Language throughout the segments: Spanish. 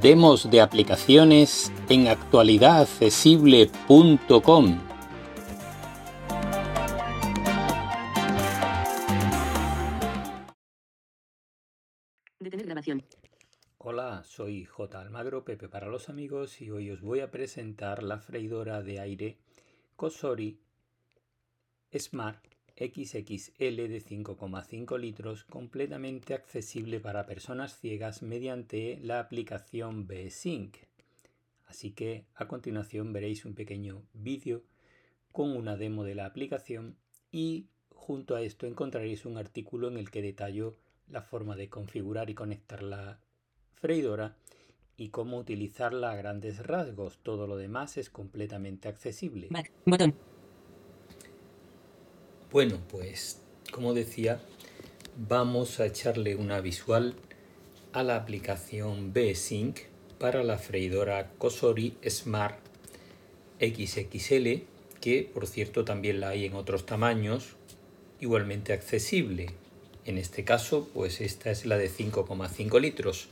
demos de aplicaciones en actualidadaccesible.com. Detener grabación. Hola, soy J. Almagro, Pepe para los amigos, y hoy os voy a presentar la freidora de aire Kosori Smart XXL de 5,5 litros completamente accesible para personas ciegas mediante la aplicación B-Sync. Así que a continuación veréis un pequeño vídeo con una demo de la aplicación y junto a esto encontraréis un artículo en el que detallo la forma de configurar y conectar la freidora y cómo utilizarla a grandes rasgos. Todo lo demás es completamente accesible. Botón. Bueno, pues como decía, vamos a echarle una visual a la aplicación B-Sync para la freidora Kosori Smart XXL, que por cierto también la hay en otros tamaños, igualmente accesible. En este caso, pues esta es la de 5,5 litros.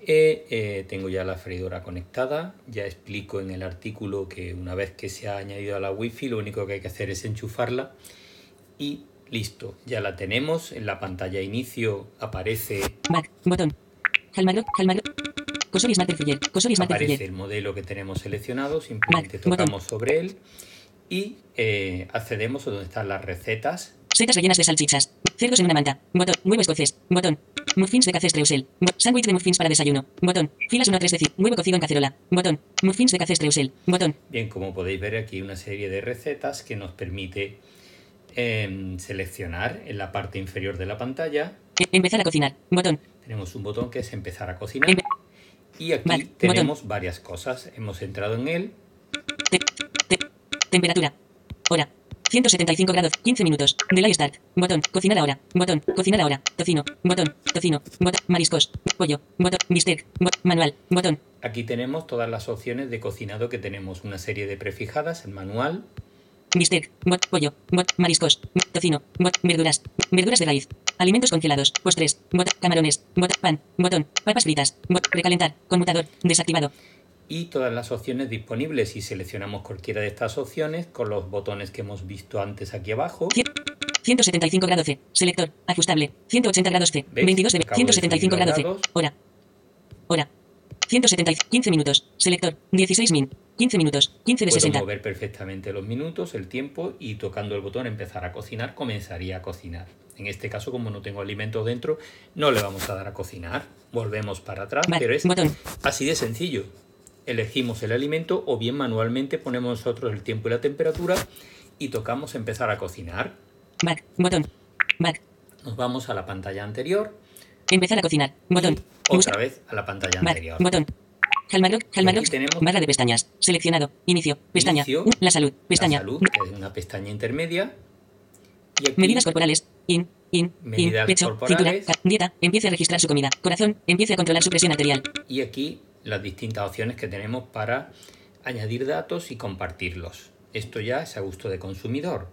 Eh, eh, tengo ya la freidora conectada, ya explico en el artículo que una vez que se ha añadido a la wifi lo único que hay que hacer es enchufarla y listo, ya la tenemos. En la pantalla inicio aparece, Back. Botón. Almagro. Almagro. Kosori Smart Fuller. Kosori Smart aparece el modelo que tenemos seleccionado, simplemente Back, botón. tocamos sobre él y eh, accedemos a donde están las recetas. Setas rellenas de salchichas. Cerdos en una manta. Botón. Huevo escocés. Botón. Muffins de café Streusel. Bo- Sándwich de muffins para desayuno. Botón. Filas 1 3 de Huevo cocido en cacerola. Botón. Muffins de café Streusel. Botón. Bien, como podéis ver aquí una serie de recetas que nos permite seleccionar en la parte inferior de la pantalla. Empezar a cocinar. Botón. Tenemos un botón que es empezar a cocinar. Empe- Y aquí Vale, tenemos varias cosas. Hemos entrado en él. Te- te- temperatura. Hora. 175 grados. 15 minutos. Delay start. Botón. Cocinar ahora. Botón. Cocinar ahora. Tocino. Botón. Tocino. Botón. Mariscos. Pollo. Botón. Bistec. Bo- manual. Botón. Aquí tenemos todas las opciones de cocinado que tenemos. Una serie de prefijadas, el manual, Bistec. Bot. Pollo. Bot. Mariscos. Tocino. Bot. Verduras. Verduras de raíz. Alimentos congelados. Postres. Bot. Camarones. Bot. Pan. Botón. Papas fritas. Bot. Recalentar. Conmutador. Desactivado. y todas las opciones disponibles. Si seleccionamos cualquiera de estas opciones con los botones que hemos visto antes aquí abajo, Cien- 175 grados C. Selector. Ajustable. 180 grados C. ¿Veis? 22 de Acabo de 175 subir los grados C. Hora. Hora. 170. 15 minutos. Selector. 16 min. 15 minutos. 15 de puedo 60. mover perfectamente los minutos, el tiempo y tocando el botón empezar a cocinar, comenzaría a cocinar. En este caso, como no tengo alimentos dentro, no le vamos a dar a cocinar. Volvemos para atrás, Vale, pero es botón. así de sencillo. Elegimos el alimento o bien manualmente ponemos nosotros el tiempo y la temperatura y tocamos empezar a cocinar. Back. Botón. Back. Nos vamos a la pantalla anterior Empezar a cocinar. Botón. y otra vez a la pantalla Back. anterior. Botón. Calmarlock. aquí tenemos- Barra de pestañas. Seleccionado. Inicio. Pestaña. Inicio. La salud. Pestaña. La salud, que es una pestaña intermedia. Y aquí Medidas corporales. In. In. Medidas in. Pecho. corporales. Cintura. Dieta. Empiece a registrar su comida. Corazón. Empiece a controlar su presión arterial. y aquí las distintas opciones que tenemos para añadir datos y compartirlos. Esto ya es a gusto de consumidor.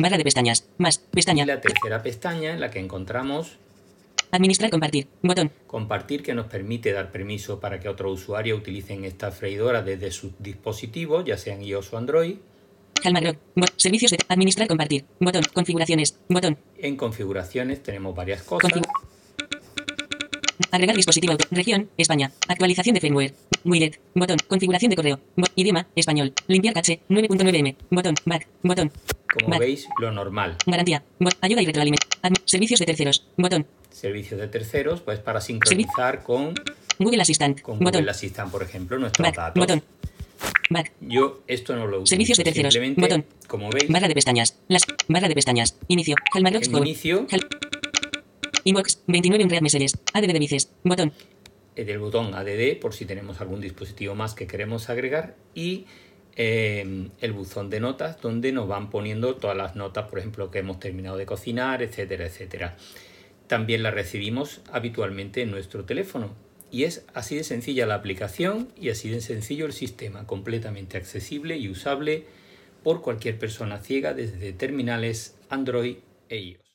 Barra de pestañas. Más. Y Pestaña. la tercera pestaña en la que encontramos Administrar. Compartir. Botón. compartir que nos permite dar permiso para que otros usuarios utilicen esta freidora desde sus dispositivos, ya sean iOS o Android. Bot. Servicios de. Administrar. Compartir. Botón. Configuraciones. Botón. En configuraciones tenemos varias cosas. Configu- Agregar dispositivo auto. Región. España. Actualización de firmware. Widget. Botón. Configuración de correo. Bo- idioma. Español. Limpiar caché. 9.9m. Botón. Back. Botón. Como Back. veis, lo normal. Garantía. Bot. Ayuda y retroalimentación. Servicios de terceros. Botón. Servicios de terceros, pues para sincronizar con, Google Assistant. con Botón. Google Assistant, por ejemplo, nuestros Back. datos. Botón. Back. Yo esto no lo utilizo. Servicios de terceros. Simplemente, Botón. como veis, Barra de pestañas. Las. Barra de pestañas. Inicio. En inicio Inbox. 29 en Read Messages. ADB de Vices. Botón. eh, del botón ADD por si tenemos algún dispositivo más que queremos agregar y eh, el buzón de notas donde nos van poniendo todas las notas, por ejemplo, que hemos terminado de cocinar, etcétera, etcétera. También las recibimos habitualmente en nuestro teléfono. Y es así de sencilla la aplicación y así de sencillo el sistema, completamente accesible y usable por cualquier persona ciega desde terminales Android e iOS.